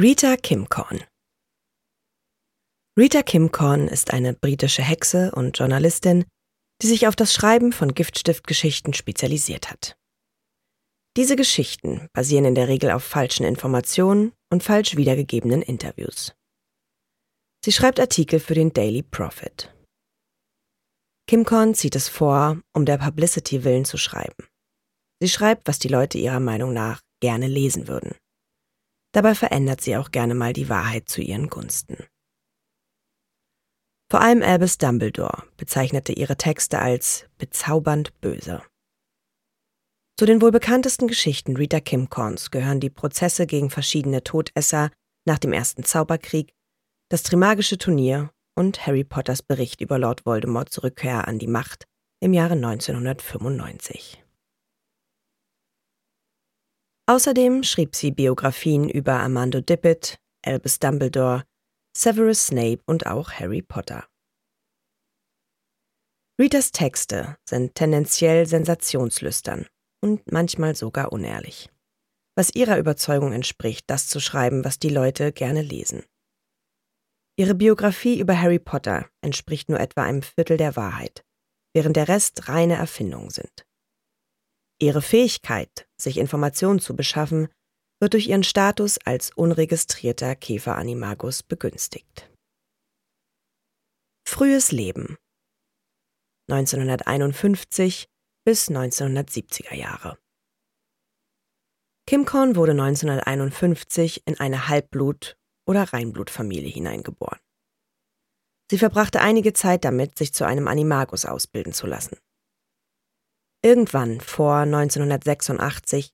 Rita Kimcorn Rita Kimcorn ist eine britische Hexe und Journalistin, die sich auf das Schreiben von Giftstiftgeschichten spezialisiert hat. Diese Geschichten basieren in der Regel auf falschen Informationen und falsch wiedergegebenen Interviews. Sie schreibt Artikel für den Daily Prophet. Kimcorn zieht es vor, um der Publicity willen zu schreiben. Sie schreibt, was die Leute ihrer Meinung nach gerne lesen würden. Dabei verändert sie auch gerne mal die Wahrheit zu ihren Gunsten. Vor allem Albus Dumbledore bezeichnete ihre Texte als bezaubernd böse. Zu den wohl bekanntesten Geschichten Rita Kimcorns gehören die Prozesse gegen verschiedene Todesser nach dem Ersten Zauberkrieg, das Trimagische Turnier und Harry Potters Bericht über Lord Voldemorts Rückkehr an die Macht im Jahre 1995. Außerdem schrieb sie Biografien über Armando Dippet, Albus Dumbledore, Severus Snape und auch Harry Potter. Ritas Texte sind tendenziell sensationslüstern und manchmal sogar unehrlich. Was ihrer Überzeugung entspricht, das zu schreiben, was die Leute gerne lesen. Ihre Biografie über Harry Potter entspricht nur etwa einem Viertel der Wahrheit, während der Rest reine Erfindungen sind. Ihre Fähigkeit, sich Informationen zu beschaffen, wird durch ihren Status als unregistrierter Käferanimagus begünstigt. Frühes Leben 1951 bis 1970er Jahre. Kim Korn wurde 1951 in eine Halbblut- oder Reinblutfamilie hineingeboren. Sie verbrachte einige Zeit damit, sich zu einem Animagus ausbilden zu lassen. Irgendwann vor 1986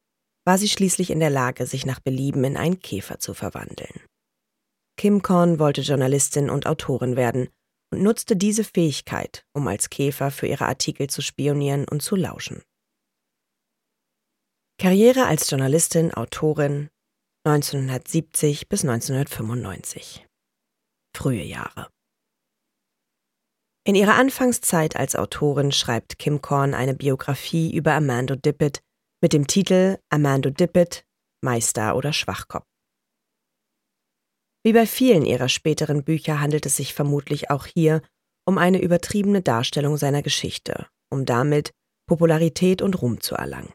war sie schließlich in der Lage, sich nach Belieben in einen Käfer zu verwandeln. Kim Korn wollte Journalistin und Autorin werden und nutzte diese Fähigkeit, um als Käfer für ihre Artikel zu spionieren und zu lauschen. Karriere als Journalistin, Autorin 1970 bis 1995. Frühe Jahre. In ihrer Anfangszeit als Autorin schreibt Kim Korn eine Biografie über Amando Dippet mit dem Titel Amando Dippet, Meister oder Schwachkopf. Wie bei vielen ihrer späteren Bücher handelt es sich vermutlich auch hier um eine übertriebene Darstellung seiner Geschichte, um damit Popularität und Ruhm zu erlangen.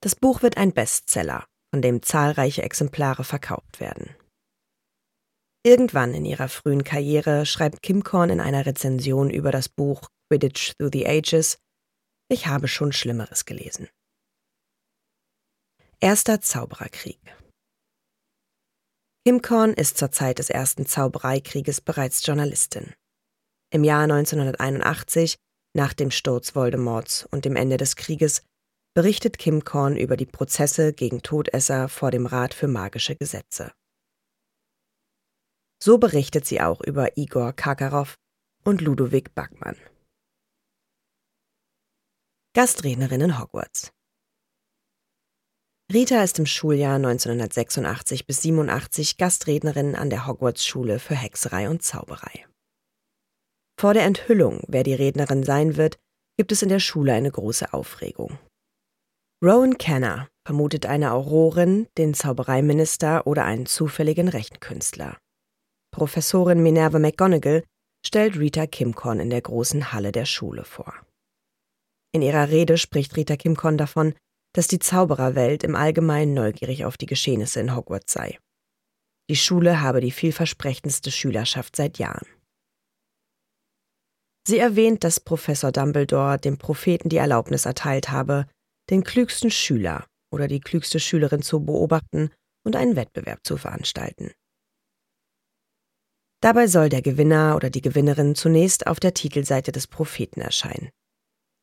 Das Buch wird ein Bestseller, von dem zahlreiche Exemplare verkauft werden. Irgendwann in ihrer frühen Karriere schreibt Kim Korn in einer Rezension über das Buch Quidditch Through the Ages, ich habe schon Schlimmeres gelesen. Erster Zaubererkrieg Kim Korn ist zur Zeit des ersten Zaubereikrieges bereits Journalistin. Im Jahr 1981, nach dem Sturz Voldemorts und dem Ende des Krieges, berichtet Kim Korn über die Prozesse gegen Todesser vor dem Rat für magische Gesetze. So berichtet sie auch über Igor Karkarow und Ludwig Backmann. Gastrednerin in Hogwarts Rita ist im Schuljahr 1986 bis 87 Gastrednerin an der Hogwarts-Schule für Hexerei und Zauberei. Vor der Enthüllung, wer die Rednerin sein wird, gibt es in der Schule eine große Aufregung. Rowan Kenner vermutet eine Aurorin, den Zaubereiminister oder einen zufälligen Rechenkünstler. Professorin Minerva McGonagall stellt Rita Kimcorn in der großen Halle der Schule vor. In ihrer Rede spricht Rita Kimcorn davon, dass die Zaubererwelt im Allgemeinen neugierig auf die Geschehnisse in Hogwarts sei. Die Schule habe die vielversprechendste Schülerschaft seit Jahren. Sie erwähnt, dass Professor Dumbledore dem Propheten die Erlaubnis erteilt habe, den klügsten Schüler oder die klügste Schülerin zu beobachten und einen Wettbewerb zu veranstalten. Dabei soll der Gewinner oder die Gewinnerin zunächst auf der Titelseite des Propheten erscheinen.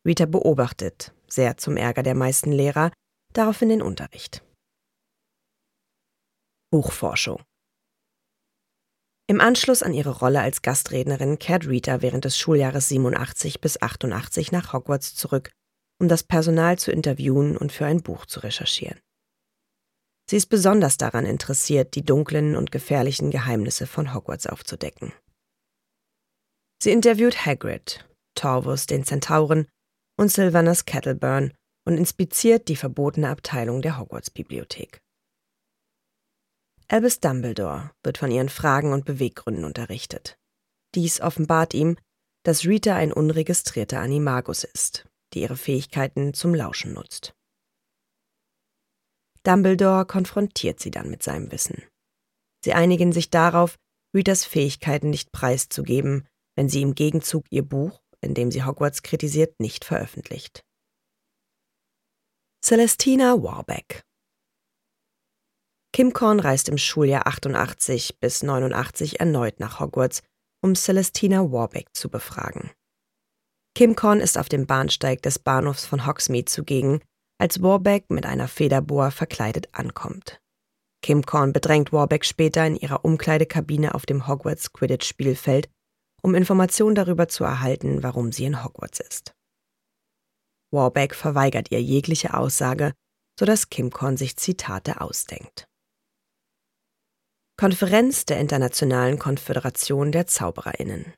Rita beobachtet, sehr zum Ärger der meisten Lehrer, daraufhin den Unterricht. Buchforschung Im Anschluss an ihre Rolle als Gastrednerin kehrt Rita während des Schuljahres 87 bis 88 nach Hogwarts zurück, um das Personal zu interviewen und für ein Buch zu recherchieren. Sie ist besonders daran interessiert, die dunklen und gefährlichen Geheimnisse von Hogwarts aufzudecken. Sie interviewt Hagrid, Torvus den Zentauren und Sylvanus Kettleburn und inspiziert die verbotene Abteilung der Hogwarts-Bibliothek. Albus Dumbledore wird von ihren Fragen und Beweggründen unterrichtet. Dies offenbart ihm, dass Rita ein unregistrierter Animagus ist, die ihre Fähigkeiten zum Lauschen nutzt. Dumbledore konfrontiert sie dann mit seinem Wissen. Sie einigen sich darauf, Ritas Fähigkeiten nicht preiszugeben, wenn sie im Gegenzug ihr Buch in dem sie Hogwarts kritisiert, nicht veröffentlicht. Celestina Warbeck Kim Korn reist im Schuljahr 88 bis 89 erneut nach Hogwarts, um Celestina Warbeck zu befragen. Kim Korn ist auf dem Bahnsteig des Bahnhofs von Hogsmeade zugegen, als Warbeck mit einer Federboa verkleidet ankommt. Kim Korn bedrängt Warbeck später in ihrer Umkleidekabine auf dem Hogwarts Quidditch-Spielfeld um Informationen darüber zu erhalten, warum sie in Hogwarts ist. Warbeck verweigert ihr jegliche Aussage, sodass Kimcorn sich Zitate ausdenkt. Konferenz der Internationalen Konföderation der Zaubererinnen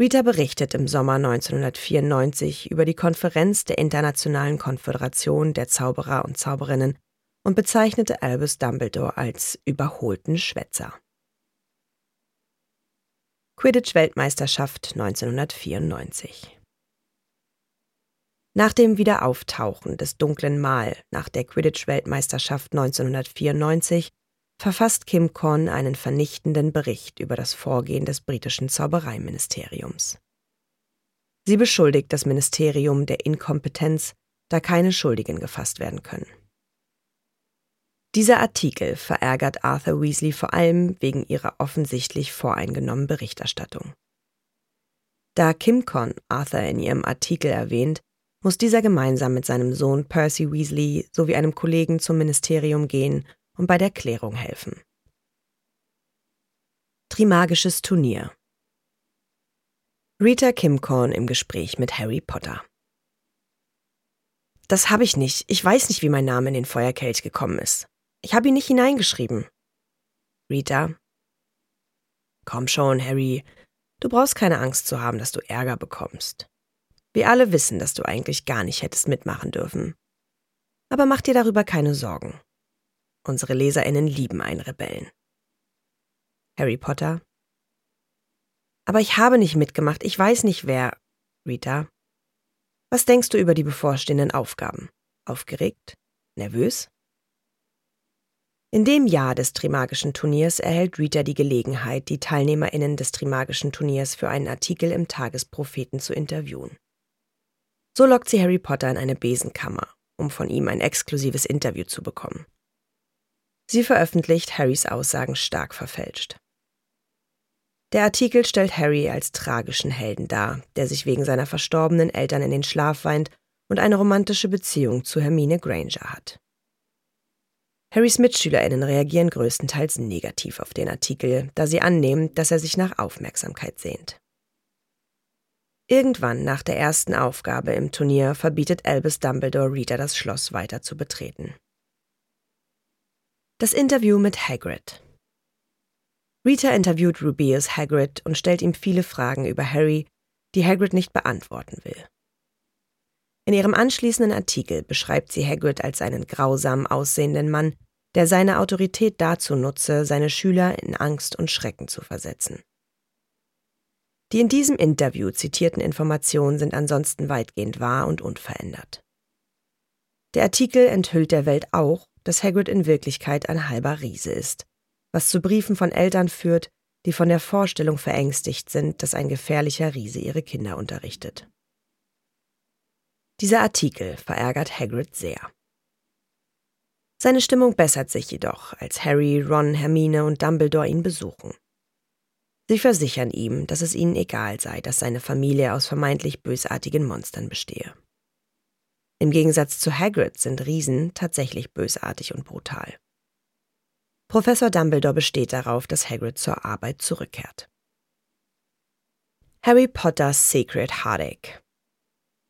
Rita berichtet im Sommer 1994 über die Konferenz der Internationalen Konföderation der Zauberer und Zauberinnen und bezeichnete Albus Dumbledore als überholten Schwätzer. Quidditch-Weltmeisterschaft 1994. Nach dem Wiederauftauchen des dunklen Mal nach der Quidditch-Weltmeisterschaft 1994 verfasst Kim Korn einen vernichtenden Bericht über das Vorgehen des britischen Zaubereiministeriums. Sie beschuldigt das Ministerium der Inkompetenz, da keine Schuldigen gefasst werden können. Dieser Artikel verärgert Arthur Weasley vor allem wegen ihrer offensichtlich voreingenommenen Berichterstattung. Da Kimcon Arthur in ihrem Artikel erwähnt, muss dieser gemeinsam mit seinem Sohn Percy Weasley sowie einem Kollegen zum Ministerium gehen und bei der Klärung helfen. Trimagisches Turnier Rita Kimcorn im Gespräch mit Harry Potter. Das habe ich nicht. Ich weiß nicht, wie mein Name in den Feuerkelch gekommen ist. Ich habe ihn nicht hineingeschrieben. Rita. Komm schon, Harry. Du brauchst keine Angst zu haben, dass du Ärger bekommst. Wir alle wissen, dass du eigentlich gar nicht hättest mitmachen dürfen. Aber mach dir darüber keine Sorgen. Unsere Leserinnen lieben einen Rebellen. Harry Potter. Aber ich habe nicht mitgemacht, ich weiß nicht wer. Rita. Was denkst du über die bevorstehenden Aufgaben? Aufgeregt? Nervös? In dem Jahr des Trimagischen Turniers erhält Rita die Gelegenheit, die TeilnehmerInnen des Trimagischen Turniers für einen Artikel im Tagespropheten zu interviewen. So lockt sie Harry Potter in eine Besenkammer, um von ihm ein exklusives Interview zu bekommen. Sie veröffentlicht Harrys Aussagen stark verfälscht. Der Artikel stellt Harry als tragischen Helden dar, der sich wegen seiner verstorbenen Eltern in den Schlaf weint und eine romantische Beziehung zu Hermine Granger hat. Harrys MitschülerInnen reagieren größtenteils negativ auf den Artikel, da sie annehmen, dass er sich nach Aufmerksamkeit sehnt. Irgendwann nach der ersten Aufgabe im Turnier verbietet Albus Dumbledore Rita das Schloss weiter zu betreten. Das Interview mit Hagrid Rita interviewt Rubeus Hagrid und stellt ihm viele Fragen über Harry, die Hagrid nicht beantworten will. In ihrem anschließenden Artikel beschreibt sie Hagrid als einen grausam aussehenden Mann, der seine Autorität dazu nutze, seine Schüler in Angst und Schrecken zu versetzen. Die in diesem Interview zitierten Informationen sind ansonsten weitgehend wahr und unverändert. Der Artikel enthüllt der Welt auch, dass Hagrid in Wirklichkeit ein halber Riese ist, was zu Briefen von Eltern führt, die von der Vorstellung verängstigt sind, dass ein gefährlicher Riese ihre Kinder unterrichtet. Dieser Artikel verärgert Hagrid sehr. Seine Stimmung bessert sich jedoch, als Harry, Ron, Hermine und Dumbledore ihn besuchen. Sie versichern ihm, dass es ihnen egal sei, dass seine Familie aus vermeintlich bösartigen Monstern bestehe. Im Gegensatz zu Hagrid sind Riesen tatsächlich bösartig und brutal. Professor Dumbledore besteht darauf, dass Hagrid zur Arbeit zurückkehrt. Harry Potter's Secret Heartache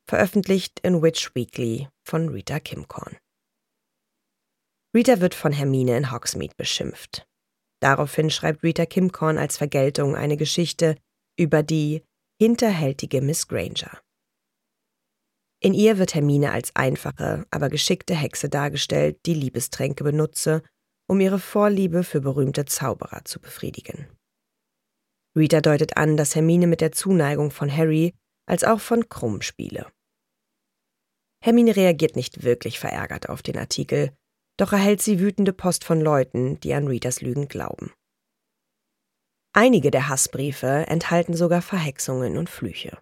veröffentlicht in Witch Weekly von Rita Kimcorn. Rita wird von Hermine in Hogsmeade beschimpft. Daraufhin schreibt Rita Kimcorn als Vergeltung eine Geschichte über die hinterhältige Miss Granger. In ihr wird Hermine als einfache, aber geschickte Hexe dargestellt, die Liebestränke benutze, um ihre Vorliebe für berühmte Zauberer zu befriedigen. Rita deutet an, dass Hermine mit der Zuneigung von Harry als auch von Krumm spiele. Hermine reagiert nicht wirklich verärgert auf den Artikel, doch erhält sie wütende Post von Leuten, die an Ritas Lügen glauben. Einige der Hassbriefe enthalten sogar Verhexungen und Flüche.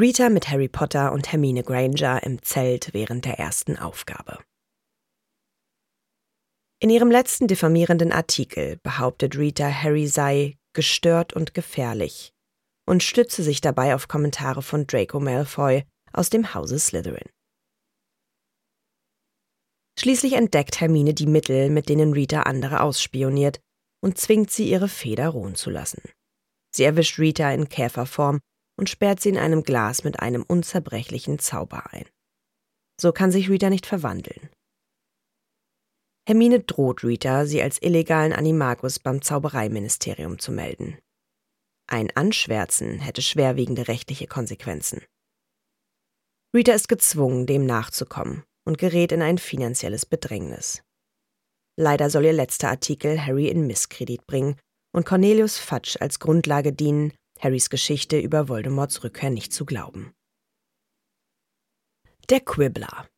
Rita mit Harry Potter und Hermine Granger im Zelt während der ersten Aufgabe. In ihrem letzten diffamierenden Artikel behauptet Rita, Harry sei gestört und gefährlich und stütze sich dabei auf Kommentare von Draco Malfoy aus dem Hause Slytherin. Schließlich entdeckt Hermine die Mittel, mit denen Rita andere ausspioniert und zwingt sie, ihre Feder ruhen zu lassen. Sie erwischt Rita in Käferform und sperrt sie in einem Glas mit einem unzerbrechlichen Zauber ein. So kann sich Rita nicht verwandeln. Hermine droht Rita, sie als illegalen Animagus beim Zaubereiministerium zu melden. Ein Anschwärzen hätte schwerwiegende rechtliche Konsequenzen. Rita ist gezwungen, dem nachzukommen und gerät in ein finanzielles Bedrängnis. Leider soll ihr letzter Artikel Harry in Misskredit bringen und Cornelius Fudge als Grundlage dienen, Harrys Geschichte über Voldemorts Rückkehr nicht zu glauben. Der Quibbler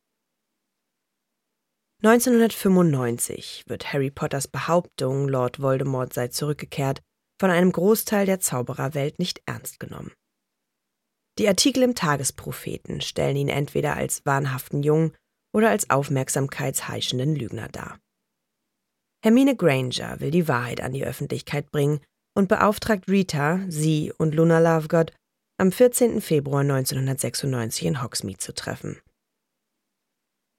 1995 wird Harry Potters Behauptung, Lord Voldemort sei zurückgekehrt, von einem Großteil der Zaubererwelt nicht ernst genommen. Die Artikel im Tagespropheten stellen ihn entweder als wahnhaften Jungen oder als aufmerksamkeitsheischenden Lügner dar. Hermine Granger will die Wahrheit an die Öffentlichkeit bringen und beauftragt Rita, sie und Luna Lovegood am 14. Februar 1996 in Hogsmeade zu treffen.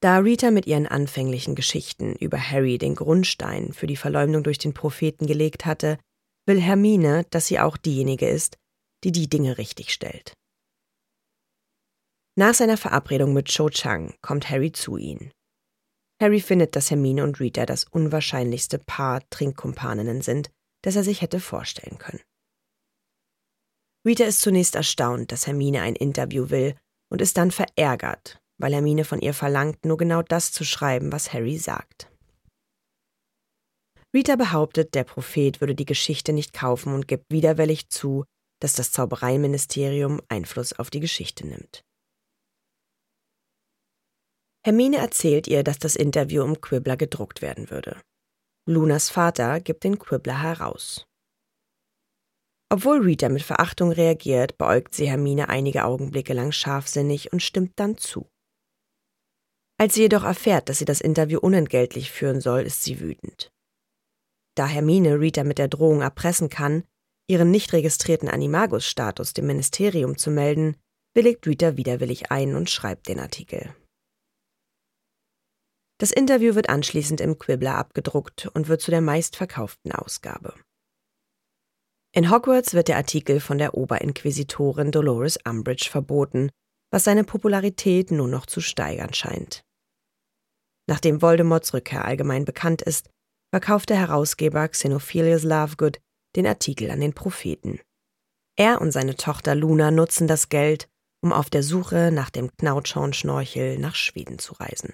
Da Rita mit ihren anfänglichen Geschichten über Harry den Grundstein für die Verleumdung durch den Propheten gelegt hatte, will Hermine, dass sie auch diejenige ist, die die Dinge richtig stellt. Nach seiner Verabredung mit Cho Chang kommt Harry zu ihnen. Harry findet, dass Hermine und Rita das unwahrscheinlichste Paar Trinkkumpaninnen sind, das er sich hätte vorstellen können. Rita ist zunächst erstaunt, dass Hermine ein Interview will und ist dann verärgert, weil Hermine von ihr verlangt, nur genau das zu schreiben, was Harry sagt. Rita behauptet, der Prophet würde die Geschichte nicht kaufen und gibt widerwillig zu, dass das Zaubereiministerium Einfluss auf die Geschichte nimmt. Hermine erzählt ihr, dass das Interview im Quibbler gedruckt werden würde. Lunas Vater gibt den Quibbler heraus. Obwohl Rita mit Verachtung reagiert, beäugt sie Hermine einige Augenblicke lang scharfsinnig und stimmt dann zu. Als sie jedoch erfährt, dass sie das Interview unentgeltlich führen soll, ist sie wütend. Da Hermine Rita mit der Drohung erpressen kann, ihren nicht registrierten Animagus-Status dem Ministerium zu melden, willigt Rita widerwillig ein und schreibt den Artikel. Das Interview wird anschließend im Quibbler abgedruckt und wird zu der meistverkauften Ausgabe. In Hogwarts wird der Artikel von der Oberinquisitorin Dolores Umbridge verboten, was seine Popularität nur noch zu steigern scheint. Nachdem Voldemorts Rückkehr allgemein bekannt ist, verkauft der Herausgeber Xenophilius Lovegood den Artikel an den Propheten. Er und seine Tochter Luna nutzen das Geld, um auf der Suche nach dem Knautschornschnorchel nach Schweden zu reisen.